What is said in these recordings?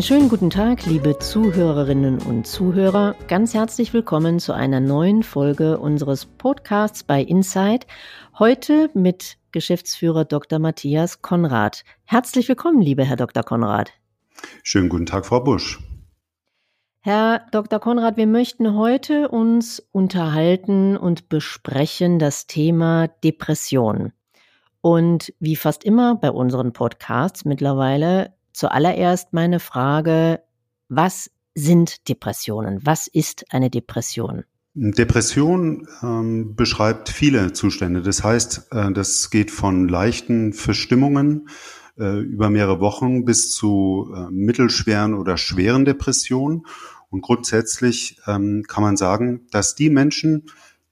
Einen schönen guten Tag, liebe Zuhörerinnen und Zuhörer. Ganz herzlich willkommen zu einer neuen Folge unseres Podcasts bei Inside. Heute mit Geschäftsführer Dr. Matthias Konrad. Herzlich willkommen, lieber Herr Dr. Konrad. Schönen guten Tag, Frau Busch. Herr Dr. Konrad, wir möchten heute uns unterhalten und besprechen das Thema Depression. Und wie fast immer bei unseren Podcasts mittlerweile zuallererst meine Frage, was sind Depressionen? Was ist eine Depression? Depression ähm, beschreibt viele Zustände. Das heißt, äh, das geht von leichten Verstimmungen äh, über mehrere Wochen bis zu äh, mittelschweren oder schweren Depressionen. Und grundsätzlich ähm, kann man sagen, dass die Menschen,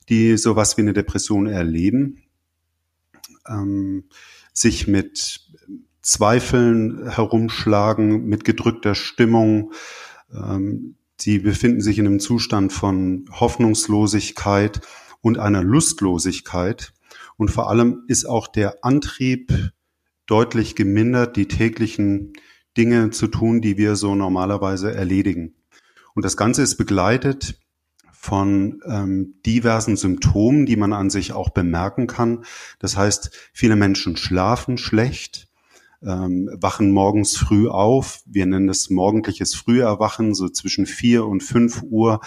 die sowas wie eine Depression erleben, ähm, sich mit Zweifeln herumschlagen, mit gedrückter Stimmung, ähm, Sie befinden sich in einem Zustand von Hoffnungslosigkeit und einer Lustlosigkeit. Und vor allem ist auch der Antrieb deutlich gemindert, die täglichen Dinge zu tun, die wir so normalerweise erledigen. Und das Ganze ist begleitet von ähm, diversen Symptomen, die man an sich auch bemerken kann. Das heißt, viele Menschen schlafen schlecht, ähm, wachen morgens früh auf. Wir nennen es morgendliches Früherwachen, so zwischen vier und fünf Uhr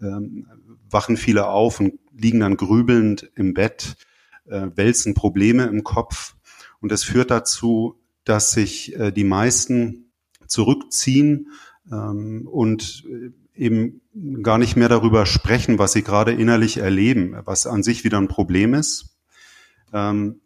ähm, wachen viele auf und liegen dann grübelnd im Bett, äh, wälzen Probleme im Kopf. Und das führt dazu, dass sich äh, die meisten zurückziehen ähm, und äh, eben gar nicht mehr darüber sprechen, was sie gerade innerlich erleben, was an sich wieder ein Problem ist. Ähm,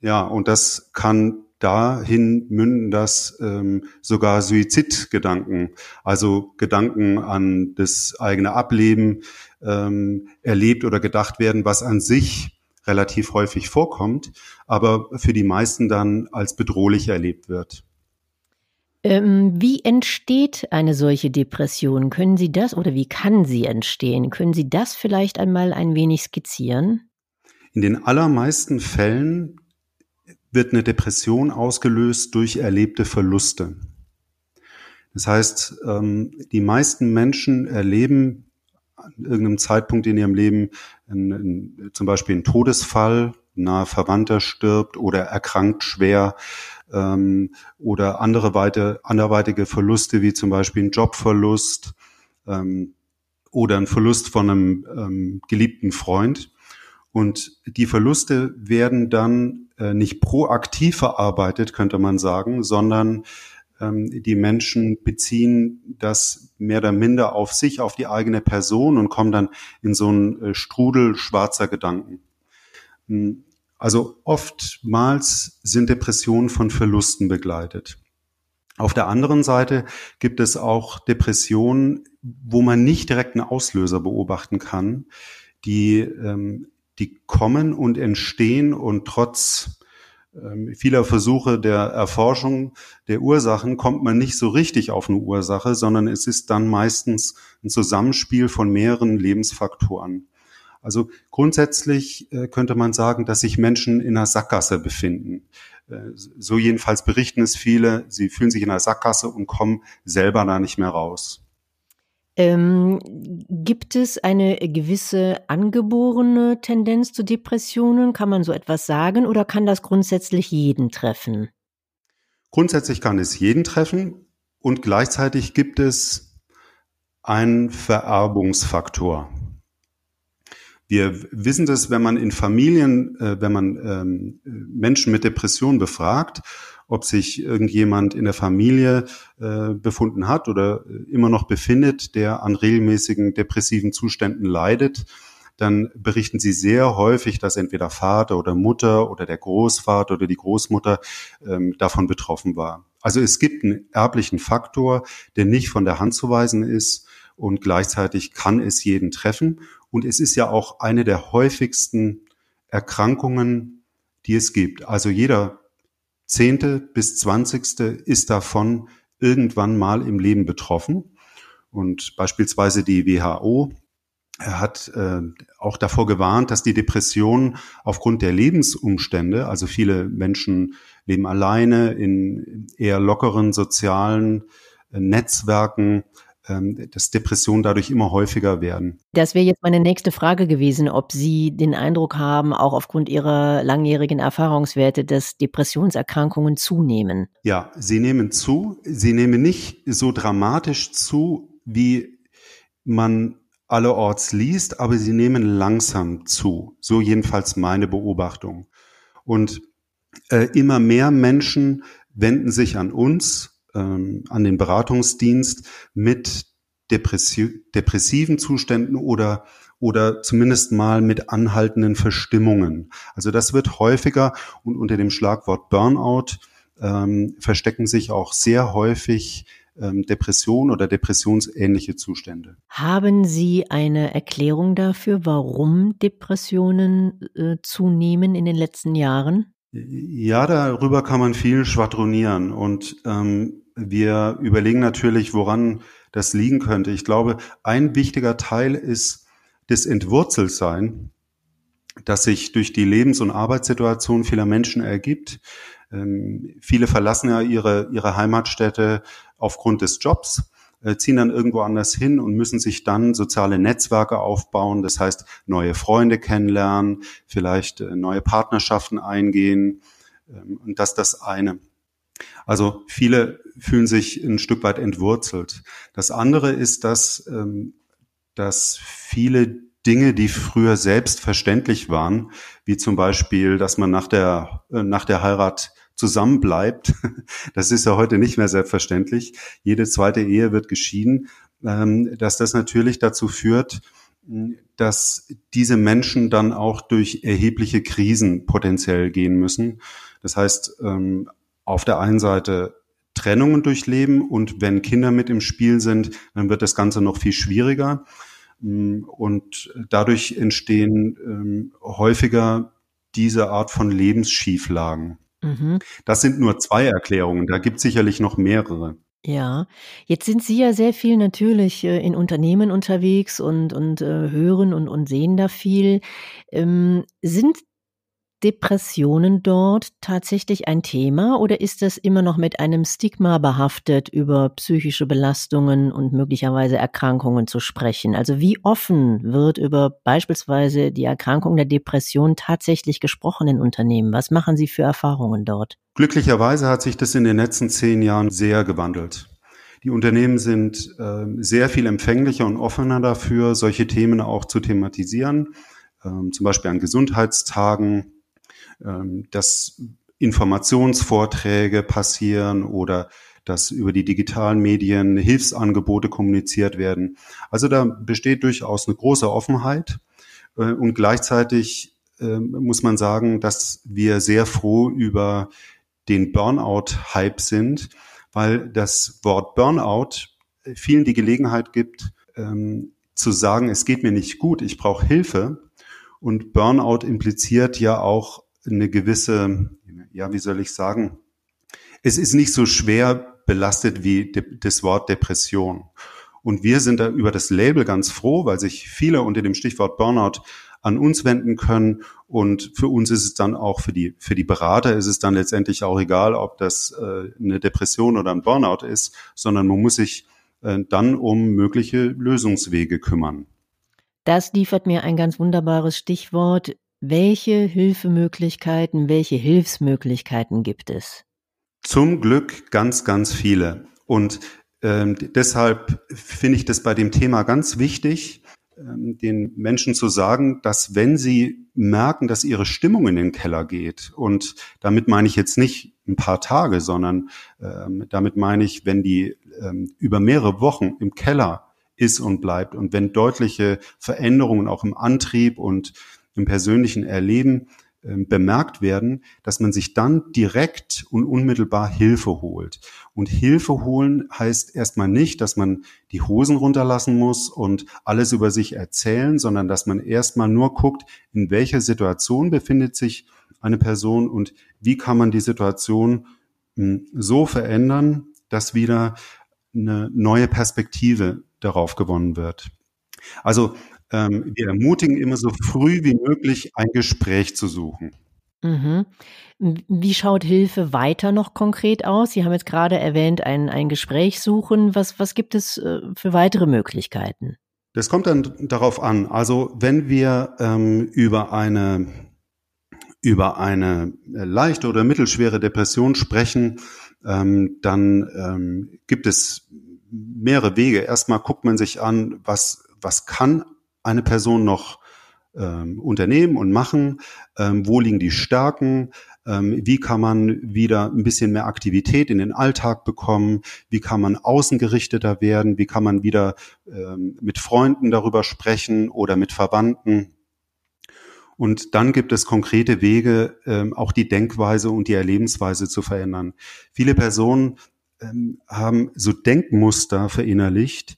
ja, und das kann dahin münden, dass ähm, sogar Suizidgedanken, also Gedanken an das eigene Ableben ähm, erlebt oder gedacht werden, was an sich relativ häufig vorkommt, aber für die meisten dann als bedrohlich erlebt wird. Ähm, wie entsteht eine solche Depression? Können Sie das oder wie kann sie entstehen? Können Sie das vielleicht einmal ein wenig skizzieren? In den allermeisten Fällen wird eine Depression ausgelöst durch erlebte Verluste. Das heißt, ähm, die meisten Menschen erleben an irgendeinem Zeitpunkt in ihrem Leben zum Beispiel einen Todesfall, nahe Verwandter stirbt oder erkrankt schwer ähm, oder andere weite, anderweitige Verluste wie zum Beispiel ein Jobverlust ähm, oder ein Verlust von einem geliebten Freund. Und die Verluste werden dann nicht proaktiv verarbeitet, könnte man sagen, sondern ähm, die Menschen beziehen das mehr oder minder auf sich, auf die eigene Person und kommen dann in so einen äh, Strudel schwarzer Gedanken. Hm, also oftmals sind Depressionen von Verlusten begleitet. Auf der anderen Seite gibt es auch Depressionen, wo man nicht direkt einen Auslöser beobachten kann, die ähm, die kommen und entstehen und trotz ähm, vieler Versuche der Erforschung der Ursachen kommt man nicht so richtig auf eine Ursache, sondern es ist dann meistens ein Zusammenspiel von mehreren Lebensfaktoren. Also grundsätzlich äh, könnte man sagen, dass sich Menschen in einer Sackgasse befinden. Äh, so jedenfalls berichten es viele. Sie fühlen sich in einer Sackgasse und kommen selber da nicht mehr raus. Ähm, gibt es eine gewisse angeborene Tendenz zu Depressionen? Kann man so etwas sagen oder kann das grundsätzlich jeden treffen? Grundsätzlich kann es jeden treffen und gleichzeitig gibt es einen Vererbungsfaktor. Wir wissen das, wenn man in Familien, äh, wenn man ähm, Menschen mit Depressionen befragt ob sich irgendjemand in der Familie äh, befunden hat oder immer noch befindet, der an regelmäßigen depressiven Zuständen leidet, dann berichten sie sehr häufig, dass entweder Vater oder Mutter oder der Großvater oder die Großmutter ähm, davon betroffen war. Also es gibt einen erblichen Faktor, der nicht von der Hand zu weisen ist und gleichzeitig kann es jeden treffen. Und es ist ja auch eine der häufigsten Erkrankungen, die es gibt. Also jeder Zehnte bis Zwanzigste ist davon irgendwann mal im Leben betroffen. Und beispielsweise die WHO hat äh, auch davor gewarnt, dass die Depression aufgrund der Lebensumstände, also viele Menschen leben alleine in eher lockeren sozialen Netzwerken, ähm, dass Depressionen dadurch immer häufiger werden. Das wäre jetzt meine nächste Frage gewesen, ob Sie den Eindruck haben, auch aufgrund Ihrer langjährigen Erfahrungswerte, dass Depressionserkrankungen zunehmen. Ja, sie nehmen zu. Sie nehmen nicht so dramatisch zu, wie man allerorts liest, aber sie nehmen langsam zu. So jedenfalls meine Beobachtung. Und äh, immer mehr Menschen wenden sich an uns ähm, an den Beratungsdienst mit depressi depressiven Zuständen oder oder zumindest mal mit anhaltenden Verstimmungen. Also das wird häufiger und unter dem Schlagwort Burnout ähm, verstecken sich auch sehr häufig ähm, Depression oder depressionsähnliche Zustände. Haben Sie eine Erklärung dafür, warum Depressionen äh, zunehmen in den letzten Jahren? Ja, darüber kann man viel schwadronieren und ähm, wir überlegen natürlich, woran das liegen könnte. Ich glaube, ein wichtiger Teil ist das Entwurzeltsein, das sich durch die Lebens- und Arbeitssituation vieler Menschen ergibt. Ähm, viele verlassen ja ihre, ihre Heimatstätte aufgrund des Jobs, äh, ziehen dann irgendwo anders hin und müssen sich dann soziale Netzwerke aufbauen. Das heißt, neue Freunde kennenlernen, vielleicht äh, neue Partnerschaften eingehen. Ähm, und das das eine. Also viele fühlen sich ein Stück weit entwurzelt. Das andere ist, dass, ähm, dass viele Dinge, die früher selbstverständlich waren, wie zum Beispiel, dass man nach der, äh, nach der Heirat zusammenbleibt, das ist ja heute nicht mehr selbstverständlich. Jede zweite Ehe wird geschieden, ähm, dass das natürlich dazu führt, dass diese Menschen dann auch durch erhebliche Krisen potenziell gehen müssen. Das heißt, ähm, auf der einen Seite Trennungen durchleben und wenn Kinder mit im Spiel sind, dann wird das Ganze noch viel schwieriger. Mm, und dadurch entstehen ähm, häufiger diese Art von Lebensschieflagen. Mhm. Das sind nur zwei Erklärungen, da gibt es sicherlich noch mehrere. Ja, jetzt sind Sie ja sehr viel natürlich äh, in Unternehmen unterwegs und, und äh, hören und, und sehen da viel. Ähm, sind Depressionen dort tatsächlich ein Thema oder ist das immer noch mit einem Stigma behaftet, über psychische Belastungen und möglicherweise Erkrankungen zu sprechen? Also wie offen wird über beispielsweise die Erkrankung der Depression tatsächlich gesprochen in Unternehmen? Was machen Sie für Erfahrungen dort? Glücklicherweise hat sich das in den letzten zehn Jahren sehr gewandelt. Die Unternehmen sind äh, sehr viel empfänglicher und offener dafür, solche Themen auch zu thematisieren, ähm, zum Beispiel an Gesundheitstagen dass Informationsvorträge passieren oder dass über die digitalen Medien Hilfsangebote kommuniziert werden. Also da besteht durchaus eine große Offenheit äh, und gleichzeitig ähm, muss man sagen, dass wir sehr froh über den Burnout-Hype sind, weil das Wort Burnout vielen die Gelegenheit gibt, ähm, zu sagen, es geht mir nicht gut, ich brauche Hilfe. Und Burnout impliziert ja auch eine gewisse, ja, wie soll ich sagen, es ist nicht so schwer belastet wie das Wort Depression. Und wir sind da über das Label ganz froh, weil sich viele unter dem Stichwort Burnout an uns wenden können. Und für uns ist es dann auch, für die, für die Berater ist es dann letztendlich auch egal, ob das äh, eine Depression oder ein Burnout ist, sondern man muss sich äh, dann um mögliche Lösungswege kümmern. Das liefert mir ein ganz wunderbares Stichwort. Welche Hilfemöglichkeiten, welche Hilfsmöglichkeiten gibt es? Zum Glück ganz, ganz viele. Und ähm, deshalb finde ich das bei dem Thema ganz wichtig, ähm, den Menschen zu sagen, dass wenn sie merken, dass ihre Stimmung in den Keller geht, und damit meine ich jetzt nicht ein paar Tage, sondern ähm, damit meine ich, wenn die ähm, über mehrere Wochen im Keller ist und bleibt und wenn deutliche Veränderungen auch im Antrieb und im persönlichen Erleben äh, bemerkt werden, dass man sich dann direkt und unmittelbar Hilfe holt. Und Hilfe holen heißt erstmal nicht, dass man die Hosen runterlassen muss und alles über sich erzählen, sondern dass man erstmal nur guckt, in welcher Situation befindet sich eine Person und wie kann man die Situation hm, so verändern, dass wieder eine neue Perspektive darauf gewonnen wird. Also ähm, wir ermutigen immer so früh wie möglich ein Gespräch zu suchen. Mhm. Wie schaut Hilfe weiter noch konkret aus? Sie haben jetzt gerade erwähnt, ein, ein Gespräch suchen. Was, was gibt es äh, für weitere Möglichkeiten? Das kommt dann darauf an. Also wenn wir ähm, über eine über eine leichte oder mittelschwere Depression sprechen, ähm, dann ähm, gibt es mehrere Wege. Erstmal guckt man sich an, was was kann eine Person noch ähm, unternehmen und machen, ähm, wo liegen die Stärken, ähm, wie kann man wieder ein bisschen mehr Aktivität in den Alltag bekommen, wie kann man außengerichteter werden, wie kann man wieder ähm, mit Freunden darüber sprechen oder mit Verwandten. Und dann gibt es konkrete Wege, ähm, auch die Denkweise und die Erlebensweise zu verändern. Viele Personen ähm, haben so Denkmuster verinnerlicht,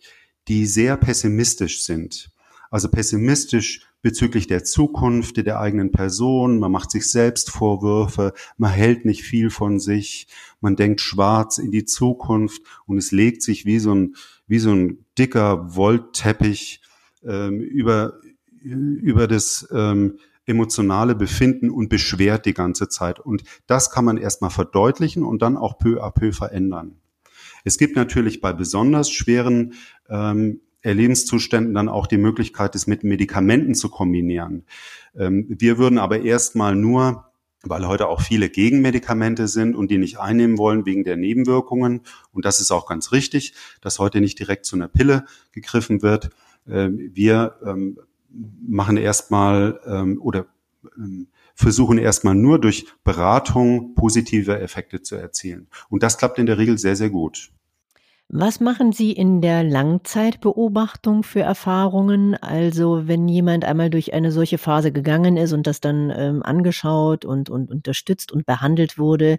die sehr pessimistisch sind. Also pessimistisch bezüglich der Zukunft der eigenen Person, man macht sich selbst Vorwürfe, man hält nicht viel von sich, man denkt schwarz in die Zukunft und es legt sich wie so ein, wie so ein dicker Wollteppich ähm, über, über das ähm, emotionale Befinden und beschwert die ganze Zeit. Und das kann man erstmal verdeutlichen und dann auch peu à peu verändern. Es gibt natürlich bei besonders schweren ähm, Lebenszuständen dann auch die Möglichkeit, es mit Medikamenten zu kombinieren. Ähm, wir würden aber erstmal nur weil heute auch viele Gegenmedikamente sind und die nicht einnehmen wollen wegen der Nebenwirkungen. Und das ist auch ganz richtig, dass heute nicht direkt zu einer Pille gegriffen wird. Ähm, wir ähm, machen erstmal oder versuchen erstmal nur durch Beratung positive Effekte zu erzielen. Und das klappt in der Regel sehr, sehr gut. Was machen Sie in der Langzeitbeobachtung für Erfahrungen? Also wenn jemand einmal durch eine solche Phase gegangen ist und das dann ähm, angeschaut und, und unterstützt und behandelt wurde,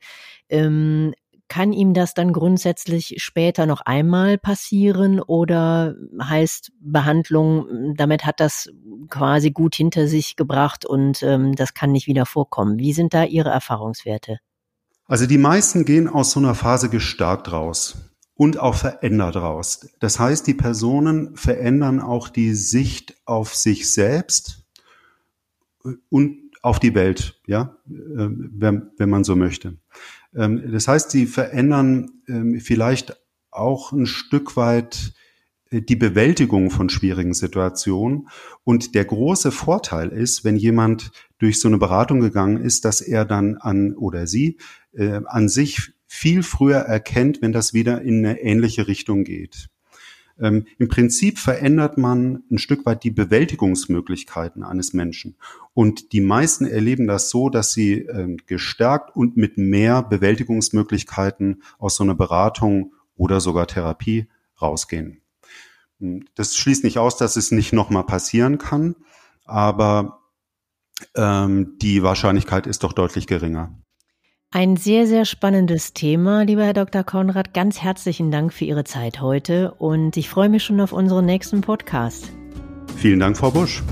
ähm, kann ihm das dann grundsätzlich später noch einmal passieren oder heißt Behandlung, damit hat das quasi gut hinter sich gebracht und ähm, das kann nicht wieder vorkommen? Wie sind da Ihre Erfahrungswerte? Also die meisten gehen aus so einer Phase gestärkt raus und auch verändert raus. Das heißt, die Personen verändern auch die Sicht auf sich selbst und auf die Welt, ja, ähm, wenn, wenn man so möchte. Ähm, das heißt, sie verändern ähm, vielleicht auch ein Stück weit äh, die Bewältigung von schwierigen Situationen. Und der große Vorteil ist, wenn jemand durch so eine Beratung gegangen ist, dass er dann an oder sie äh, an sich viel früher erkennt, wenn das wieder in eine ähnliche Richtung geht. Ähm, Im Prinzip verändert man ein Stück weit die Bewältigungsmöglichkeiten eines Menschen. Und die meisten erleben das so, dass sie ähm, gestärkt und mit mehr Bewältigungsmöglichkeiten aus so einer Beratung oder sogar Therapie rausgehen. Hm, das schließt nicht aus, dass es nicht nochmal passieren kann, aber ähm, die Wahrscheinlichkeit ist doch deutlich geringer. Ein sehr, sehr spannendes Thema, lieber Herr Dr. Konrad. Ganz herzlichen Dank für Ihre Zeit heute und ich freue mich schon auf unseren nächsten Podcast. Vielen Dank, Frau Busch.